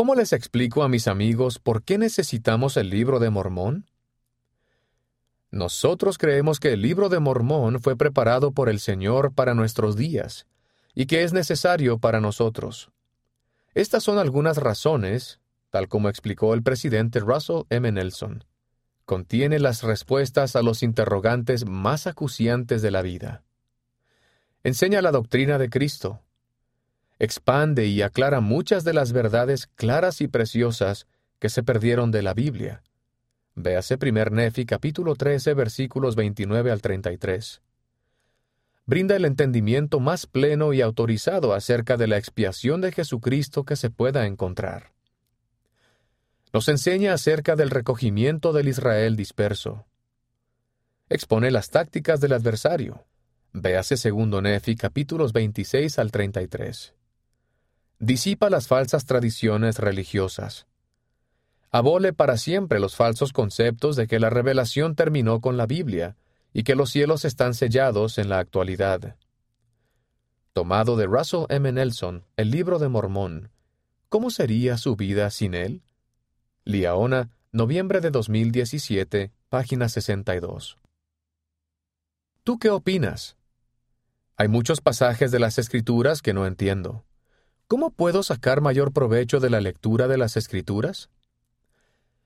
¿Cómo les explico a mis amigos por qué necesitamos el libro de Mormón? Nosotros creemos que el libro de Mormón fue preparado por el Señor para nuestros días, y que es necesario para nosotros. Estas son algunas razones, tal como explicó el presidente Russell M. Nelson. Contiene las respuestas a los interrogantes más acuciantes de la vida. Enseña la doctrina de Cristo. Expande y aclara muchas de las verdades claras y preciosas que se perdieron de la Biblia Véase 1 Nefi capítulo 13 versículos 29 al 33. Brinda el entendimiento más pleno y autorizado acerca de la expiación de Jesucristo que se pueda encontrar. Nos enseña acerca del recogimiento del Israel disperso. Expone las tácticas del adversario. Véase 2 Nefi capítulos 26 al 33. Disipa las falsas tradiciones religiosas abole para siempre los falsos conceptos de que la revelación terminó con la Biblia y que los cielos están sellados en la actualidad. Tomado de Russell M. Nelson, el libro de Mormón. ¿Cómo sería su vida sin él? Liaona, noviembre de 2017, página 62. ¿Tú qué opinas? Hay muchos pasajes de las Escrituras que no entiendo. ¿Cómo puedo sacar mayor provecho de la lectura de las Escrituras?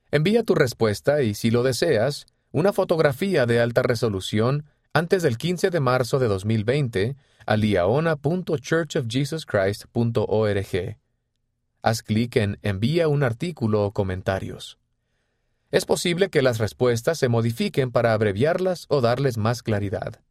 Envía tu respuesta y, si lo deseas, una fotografía de alta resolución antes del 15 de marzo de 2020 a liaona.churchofjesuschrist.org. Haz clic en Envía un artículo o comentarios. Es posible que las respuestas se modifiquen para abreviarlas o darles más claridad.